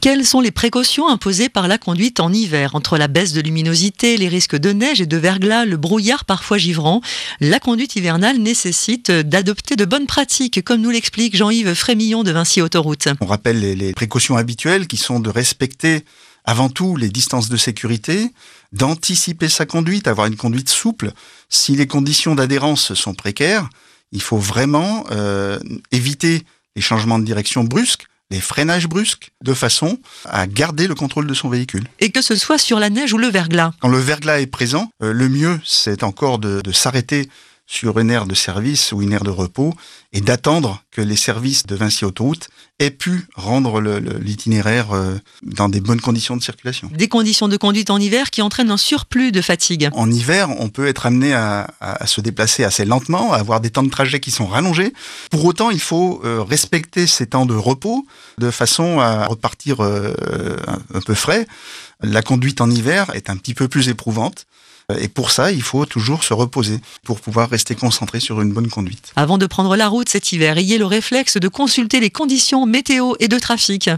Quelles sont les précautions imposées par la conduite en hiver? Entre la baisse de luminosité, les risques de neige et de verglas, le brouillard parfois givrant, la conduite hivernale nécessite d'adopter de bonnes pratiques, comme nous l'explique Jean-Yves Frémillon de Vinci Autoroute. On rappelle les, précautions habituelles qui sont de respecter avant tout les distances de sécurité, d'anticiper sa conduite, avoir une conduite souple. Si les conditions d'adhérence sont précaires, il faut vraiment euh, éviter les changements de direction brusques, les freinages brusques, de façon à garder le contrôle de son véhicule. Et que ce soit sur la neige ou le verglas. Quand le verglas est présent, euh, le mieux, c'est encore de, de s'arrêter sur une aire de service ou une aire de repos et d'attendre que les services de Vinci Autoroute aient pu rendre l'itinéraire euh, dans des bonnes conditions de circulation. Des conditions de conduite en hiver qui entraînent un surplus de fatigue. En hiver, on peut être amené à, à, se déplacer assez lentement, à avoir des temps de trajet qui sont rallongés. Pour autant, il faut euh, respecter ces temps de repos de façon à repartir euh, un peu frais. La conduite en hiver est un petit peu plus éprouvante. Et pour ça, il faut toujours se reposer pour pouvoir rester concentré sur une bonne conduite. Avant de prendre la route cet hiver, ayez le réflexe de consulter les conditions météo et de trafic.